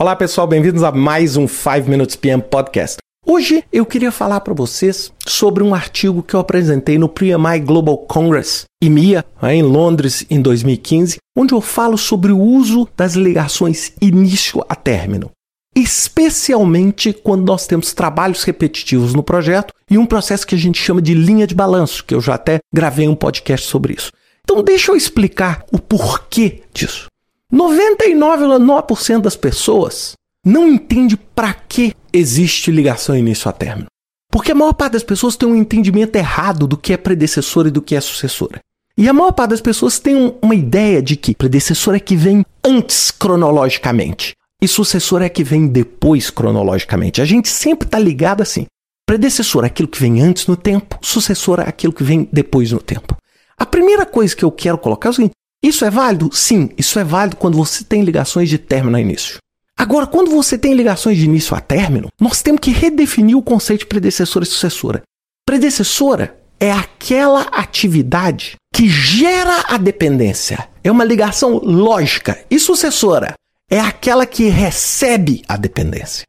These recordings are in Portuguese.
Olá pessoal, bem-vindos a mais um 5 Minutes PM Podcast. Hoje eu queria falar para vocês sobre um artigo que eu apresentei no PMI Global Congress, IMIA, em Londres, em 2015, onde eu falo sobre o uso das ligações início a término. Especialmente quando nós temos trabalhos repetitivos no projeto e um processo que a gente chama de linha de balanço, que eu já até gravei um podcast sobre isso. Então, deixa eu explicar o porquê disso. 99,9% das pessoas não entende para que existe ligação início a término. Porque a maior parte das pessoas tem um entendimento errado do que é predecessora e do que é sucessora. E a maior parte das pessoas tem um, uma ideia de que predecessor é que vem antes cronologicamente e sucessor é que vem depois cronologicamente. A gente sempre está ligado assim. Predecessor é aquilo que vem antes no tempo, sucessor é aquilo que vem depois no tempo. A primeira coisa que eu quero colocar é o seguinte: isso é válido? Sim, isso é válido quando você tem ligações de término a início. Agora, quando você tem ligações de início a término, nós temos que redefinir o conceito de predecessora e sucessora. Predecessora é aquela atividade que gera a dependência. É uma ligação lógica. E sucessora é aquela que recebe a dependência.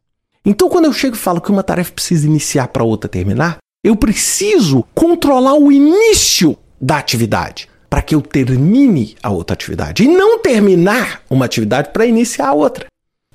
Então, quando eu chego e falo que uma tarefa precisa iniciar para outra terminar, eu preciso controlar o início da atividade para que eu termine a outra atividade e não terminar uma atividade para iniciar a outra.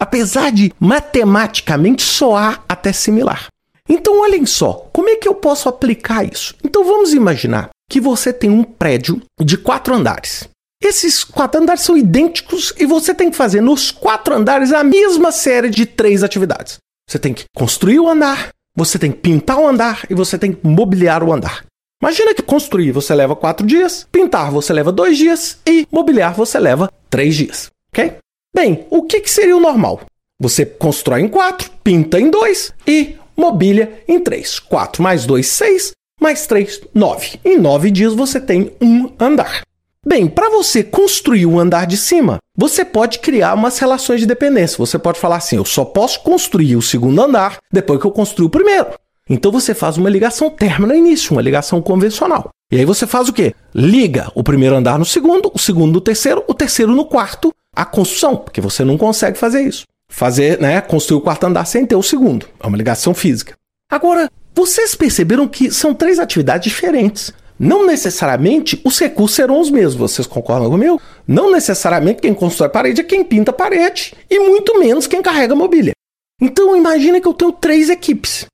Apesar de matematicamente soar até similar. Então, olhem só, como é que eu posso aplicar isso? Então, vamos imaginar que você tem um prédio de quatro andares. Esses quatro andares são idênticos e você tem que fazer nos quatro andares a mesma série de três atividades. Você tem que construir o andar, você tem que pintar o andar e você tem que mobiliar o andar. Imagina que construir você leva quatro dias, pintar você leva dois dias e mobiliar você leva três dias, ok? Bem, o que, que seria o normal? Você constrói em quatro, pinta em dois e mobília em três. Quatro mais dois, seis, mais três, nove. Em nove dias você tem um andar. Bem, para você construir o andar de cima, você pode criar umas relações de dependência. Você pode falar assim: eu só posso construir o segundo andar depois que eu construir o primeiro. Então você faz uma ligação término início, uma ligação convencional. E aí você faz o quê? Liga o primeiro andar no segundo, o segundo no terceiro, o terceiro no quarto, a construção, porque você não consegue fazer isso. Fazer, né, construir o quarto andar sem ter o segundo. É uma ligação física. Agora, vocês perceberam que são três atividades diferentes. Não necessariamente os recursos serão os mesmos, vocês concordam comigo? Não necessariamente quem constrói parede é quem pinta a parede, e muito menos quem carrega a mobília. Então imagina que eu tenho três equipes.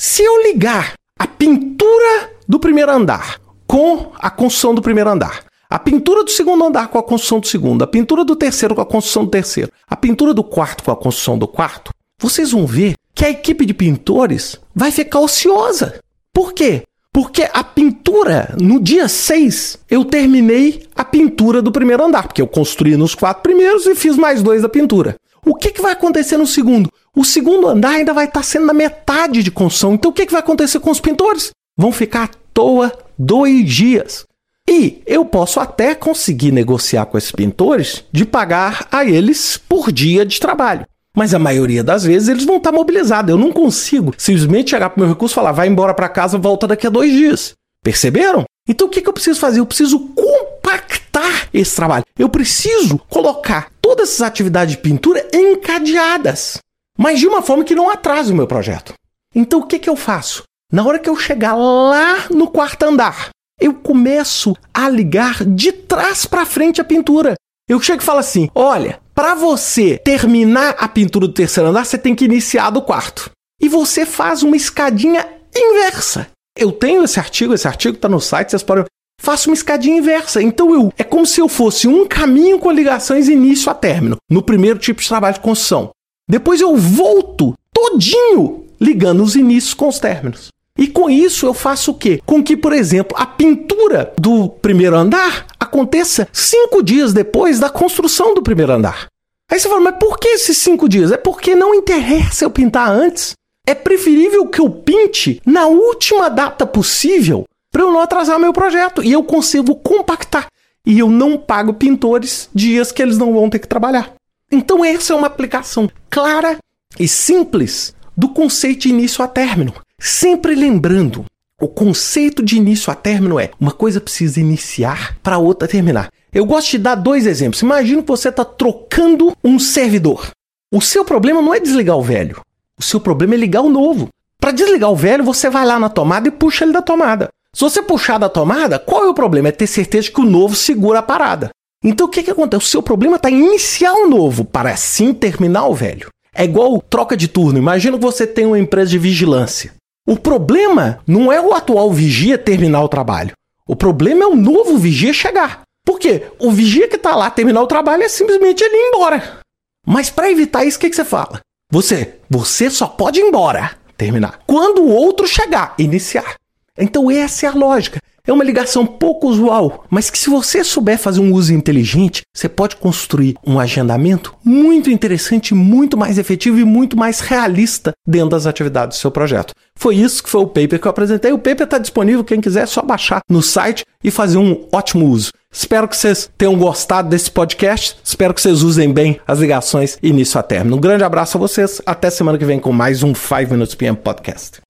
Se eu ligar a pintura do primeiro andar com a construção do primeiro andar, a pintura do segundo andar com a construção do segundo, a pintura do terceiro com a construção do terceiro, a pintura do quarto com a construção do quarto, vocês vão ver que a equipe de pintores vai ficar ociosa. Por quê? Porque a pintura, no dia 6, eu terminei a pintura do primeiro andar, porque eu construí nos quatro primeiros e fiz mais dois da pintura. O que, que vai acontecer no segundo? O segundo andar ainda vai estar sendo na metade de construção. Então o que, que vai acontecer com os pintores? Vão ficar à toa dois dias. E eu posso até conseguir negociar com esses pintores de pagar a eles por dia de trabalho. Mas a maioria das vezes eles vão estar mobilizados. Eu não consigo simplesmente chegar para o meu recurso e falar, vai embora para casa, volta daqui a dois dias. Perceberam? Então o que, que eu preciso fazer? Eu preciso compactar esse trabalho. Eu preciso colocar todas essas atividades de pintura encadeadas, mas de uma forma que não atrase o meu projeto. Então o que, que eu faço? Na hora que eu chegar lá no quarto andar, eu começo a ligar de trás para frente a pintura. Eu chego e falo assim: olha, para você terminar a pintura do terceiro andar, você tem que iniciar do quarto. E você faz uma escadinha inversa. Eu tenho esse artigo, esse artigo está no site, vocês podem. Faço uma escadinha inversa. Então eu é como se eu fosse um caminho com ligações início a término, no primeiro tipo de trabalho de construção. Depois eu volto todinho ligando os inícios com os términos. E com isso eu faço o quê? Com que, por exemplo, a pintura do primeiro andar aconteça cinco dias depois da construção do primeiro andar. Aí você fala, mas por que esses cinco dias? É porque não interessa eu pintar antes. É preferível que eu pinte na última data possível para eu não atrasar meu projeto e eu consigo compactar. E eu não pago pintores dias que eles não vão ter que trabalhar. Então, essa é uma aplicação clara e simples do conceito de início a término. Sempre lembrando, o conceito de início a término é uma coisa precisa iniciar para outra terminar. Eu gosto de dar dois exemplos. Imagina que você está trocando um servidor. O seu problema não é desligar o velho. O seu problema é ligar o novo. Para desligar o velho, você vai lá na tomada e puxa ele da tomada. Se você puxar da tomada, qual é o problema? É ter certeza que o novo segura a parada. Então o que, que acontece? O seu problema está em iniciar o novo para assim terminar o velho. É igual troca de turno. Imagina que você tem uma empresa de vigilância. O problema não é o atual vigia terminar o trabalho. O problema é o novo vigia chegar. Por quê? O vigia que está lá terminar o trabalho é simplesmente ele ir embora. Mas para evitar isso, o que, que você fala? Você, você só pode ir embora, terminar. Quando o outro chegar, iniciar. Então essa é a lógica. É uma ligação pouco usual, mas que se você souber fazer um uso inteligente, você pode construir um agendamento muito interessante, muito mais efetivo e muito mais realista dentro das atividades do seu projeto. Foi isso que foi o paper que eu apresentei. O paper está disponível, quem quiser é só baixar no site e fazer um ótimo uso. Espero que vocês tenham gostado desse podcast. Espero que vocês usem bem as ligações início a término. Um grande abraço a vocês. Até semana que vem com mais um 5 Minutes PM Podcast.